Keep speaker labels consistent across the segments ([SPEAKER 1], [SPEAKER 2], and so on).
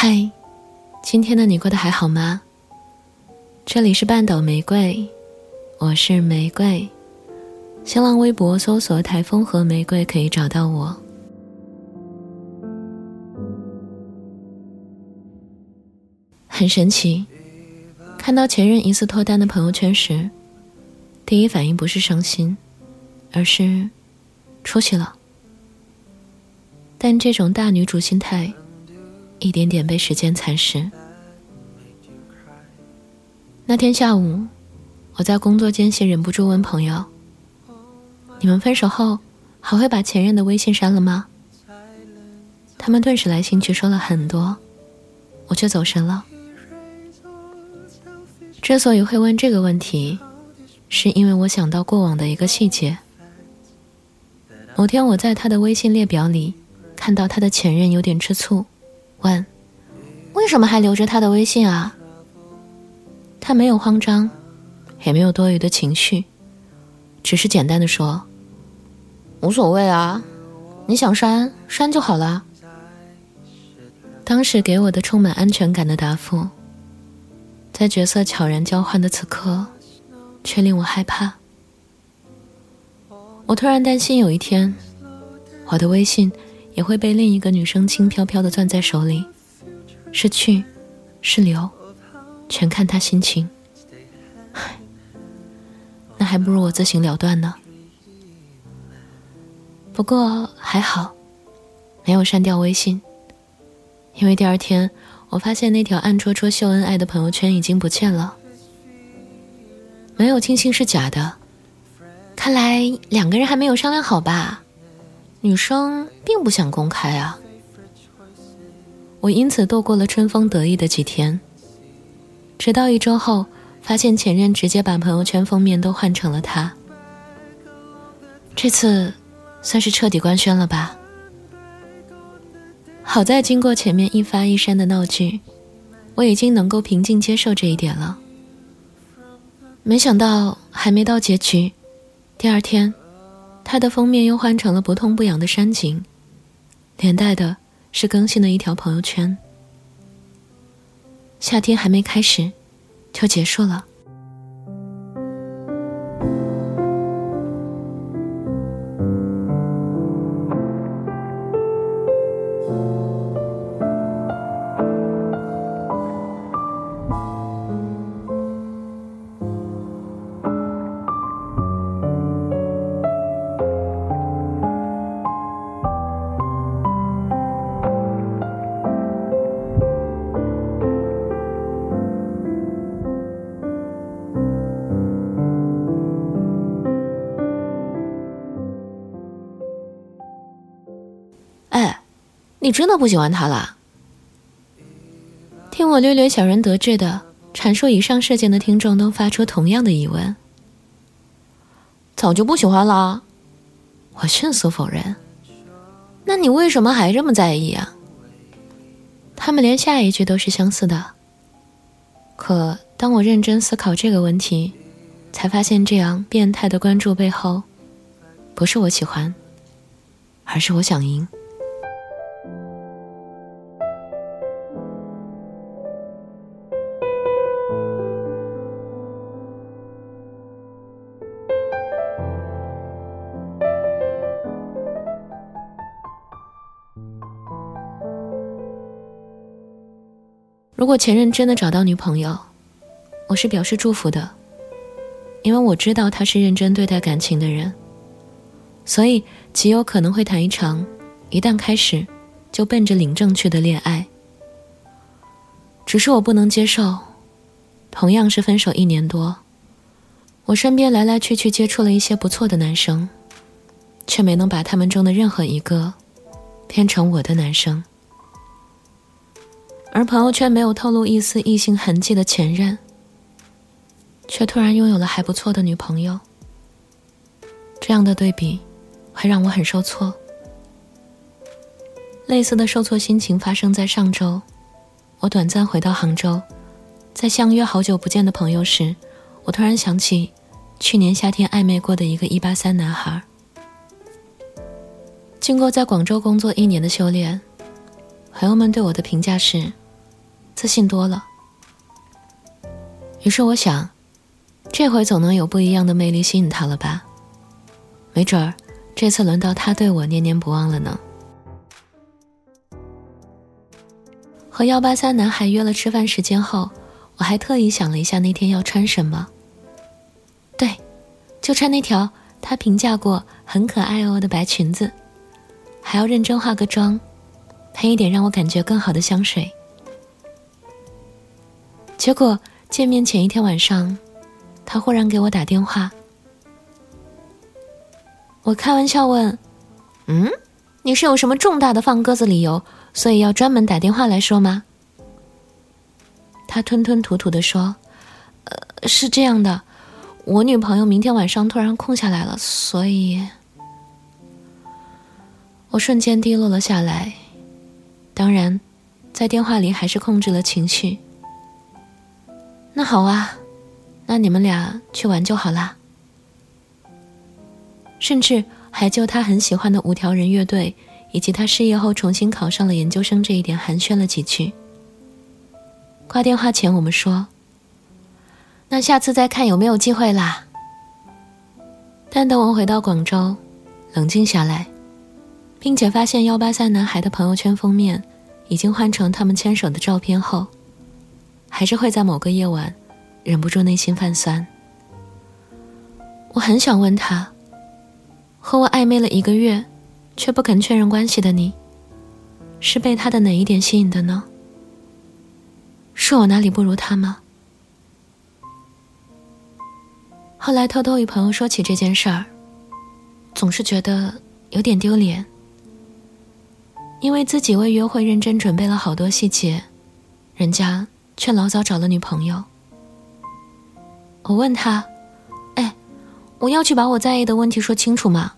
[SPEAKER 1] 嗨，今天的你过得还好吗？这里是半岛玫瑰，我是玫瑰。新浪微博搜索“台风和玫瑰”可以找到我。很神奇，看到前任疑似脱单的朋友圈时，第一反应不是伤心，而是出息了。但这种大女主心态。一点点被时间蚕食。那天下午，我在工作间隙忍不住问朋友：“你们分手后还会把前任的微信删了吗？”他们顿时来兴趣说了很多，我却走神了。之所以会问这个问题，是因为我想到过往的一个细节。某天我在他的微信列表里看到他的前任有点吃醋。问：“为什么还留着他的微信啊？”他没有慌张，也没有多余的情绪，只是简单的说：“无所谓啊，你想删删就好了。”当时给我的充满安全感的答复，在角色悄然交换的此刻，却令我害怕。我突然担心有一天，我的微信。也会被另一个女生轻飘飘的攥在手里，是去，是留，全看他心情。唉，那还不如我自行了断呢。不过还好，没有删掉微信，因为第二天我发现那条暗戳戳秀恩爱的朋友圈已经不见了。没有清信是假的，看来两个人还没有商量好吧。女生并不想公开啊，我因此度过了春风得意的几天。直到一周后，发现前任直接把朋友圈封面都换成了他。这次算是彻底官宣了吧？好在经过前面一发一删的闹剧，我已经能够平静接受这一点了。没想到还没到结局，第二天。它的封面又换成了不痛不痒的山景，连带的是更新了一条朋友圈。夏天还没开始，就结束了。你真的不喜欢他了？听我略略小人得志的阐述以上事件的听众都发出同样的疑问。早就不喜欢了，我迅速否认。那你为什么还这么在意啊？他们连下一句都是相似的。可当我认真思考这个问题，才发现这样变态的关注背后，不是我喜欢，而是我想赢。如果前任真的找到女朋友，我是表示祝福的，因为我知道他是认真对待感情的人，所以极有可能会谈一场一旦开始就奔着领证去的恋爱。只是我不能接受，同样是分手一年多，我身边来来去去接触了一些不错的男生，却没能把他们中的任何一个变成我的男生。而朋友圈没有透露一丝异性痕迹的前任，却突然拥有了还不错的女朋友。这样的对比，会让我很受挫。类似的受挫心情发生在上周，我短暂回到杭州，在相约好久不见的朋友时，我突然想起去年夏天暧昧过的一个一八三男孩。经过在广州工作一年的修炼，朋友们对我的评价是。自信多了。于是我想，这回总能有不一样的魅力吸引他了吧？没准儿这次轮到他对我念念不忘了呢。和幺八三男孩约了吃饭时间后，我还特意想了一下那天要穿什么。对，就穿那条他评价过很可爱哦的白裙子，还要认真化个妆，喷一点让我感觉更好的香水。结果见面前一天晚上，他忽然给我打电话。我开玩笑问：“嗯，你是有什么重大的放鸽子理由？”所以要专门打电话来说吗？他吞吞吐吐的说：“呃，是这样的，我女朋友明天晚上突然空下来了，所以……”我瞬间低落了下来。当然，在电话里还是控制了情绪。那好啊，那你们俩去玩就好啦。甚至还就他很喜欢的五条人乐队。以及他失业后重新考上了研究生这一点寒暄了几句。挂电话前，我们说：“那下次再看有没有机会啦。”但等我回到广州，冷静下来，并且发现幺八三男孩的朋友圈封面已经换成他们牵手的照片后，还是会在某个夜晚忍不住内心泛酸。我很想问他，和我暧昧了一个月。却不肯确认关系的你，是被他的哪一点吸引的呢？是我哪里不如他吗？后来偷偷与朋友说起这件事儿，总是觉得有点丢脸，因为自己为约会认真准备了好多细节，人家却老早找了女朋友。我问他：“哎，我要去把我在意的问题说清楚吗？”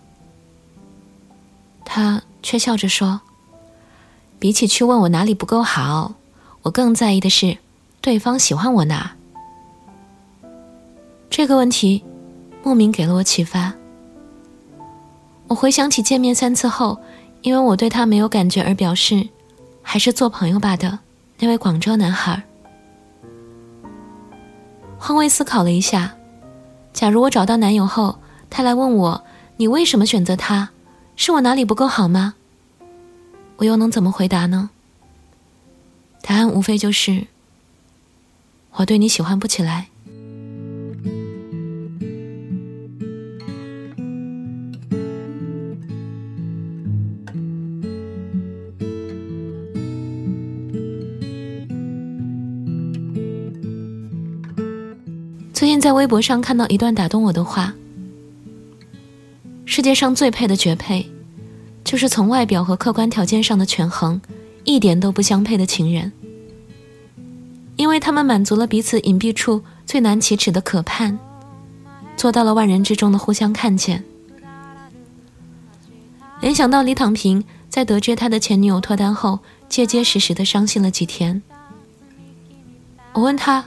[SPEAKER 1] 他却笑着说：“比起去问我哪里不够好，我更在意的是对方喜欢我哪。”这个问题莫名给了我启发。我回想起见面三次后，因为我对他没有感觉而表示还是做朋友吧的那位广州男孩。换位思考了一下，假如我找到男友后，他来问我：“你为什么选择他？”是我哪里不够好吗？我又能怎么回答呢？答案无非就是我对你喜欢不起来。最近在微博上看到一段打动我的话。世界上最配的绝配，就是从外表和客观条件上的权衡一点都不相配的情人，因为他们满足了彼此隐蔽处最难启齿的渴盼，做到了万人之中的互相看见。联想到李躺平在得知他的前女友脱单后，结结实实的伤心了几天。我问他：“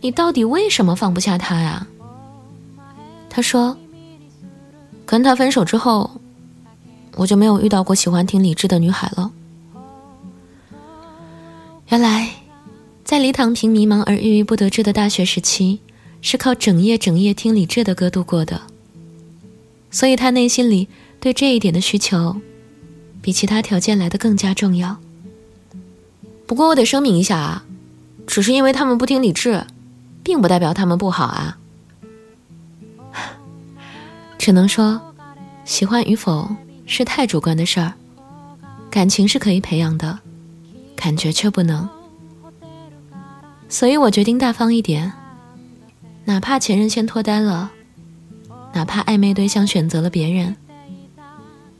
[SPEAKER 1] 你到底为什么放不下他呀？”他说。跟他分手之后，我就没有遇到过喜欢听李志的女孩了。原来，在李躺平迷茫而郁郁不得志的大学时期，是靠整夜整夜听李志的歌度过的。所以他内心里对这一点的需求，比其他条件来的更加重要。不过我得声明一下啊，只是因为他们不听李志，并不代表他们不好啊。只能说，喜欢与否是太主观的事儿，感情是可以培养的，感觉却不能。所以我决定大方一点，哪怕前任先脱单了，哪怕暧昧对象选择了别人，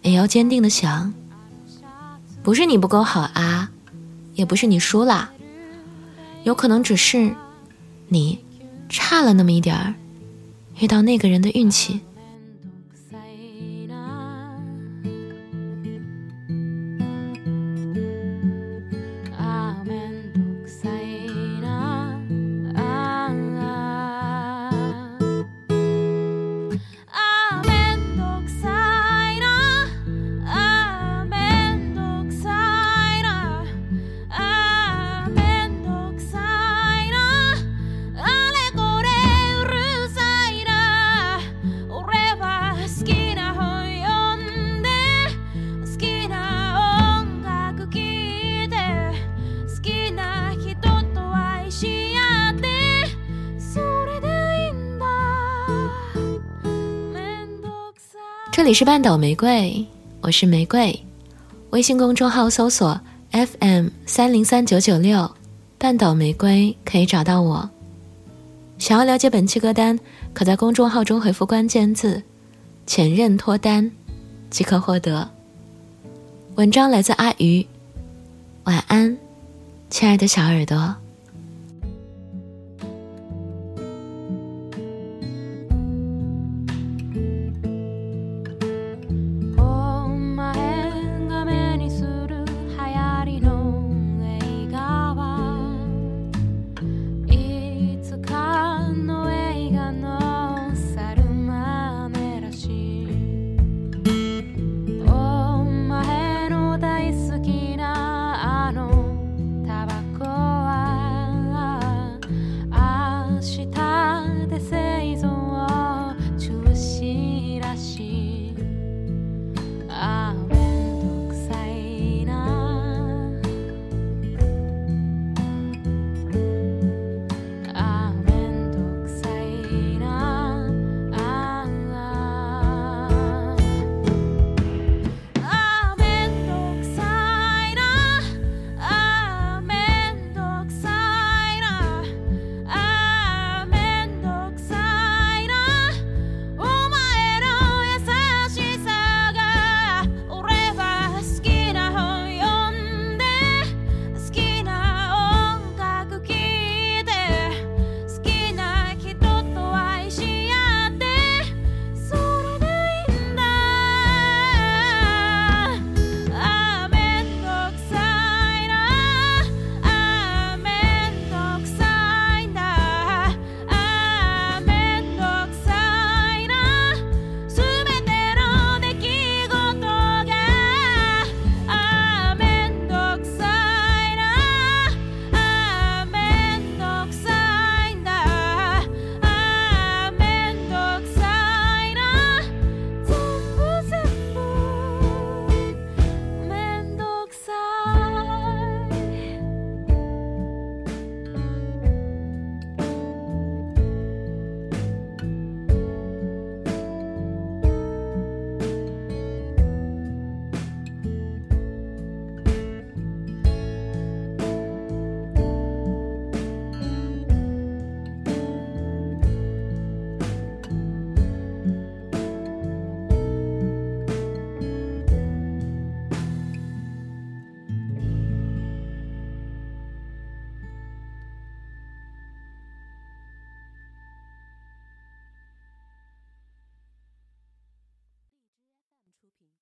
[SPEAKER 1] 也要坚定的想，不是你不够好啊，也不是你输啦，有可能只是你差了那么一点儿，遇到那个人的运气。这里是半岛玫瑰，我是玫瑰。微信公众号搜索 FM 三零三九九六，半岛玫瑰可以找到我。想要了解本期歌单，可在公众号中回复关键字“前任脱单”，即可获得。文章来自阿鱼，晚安，亲爱的小耳朵。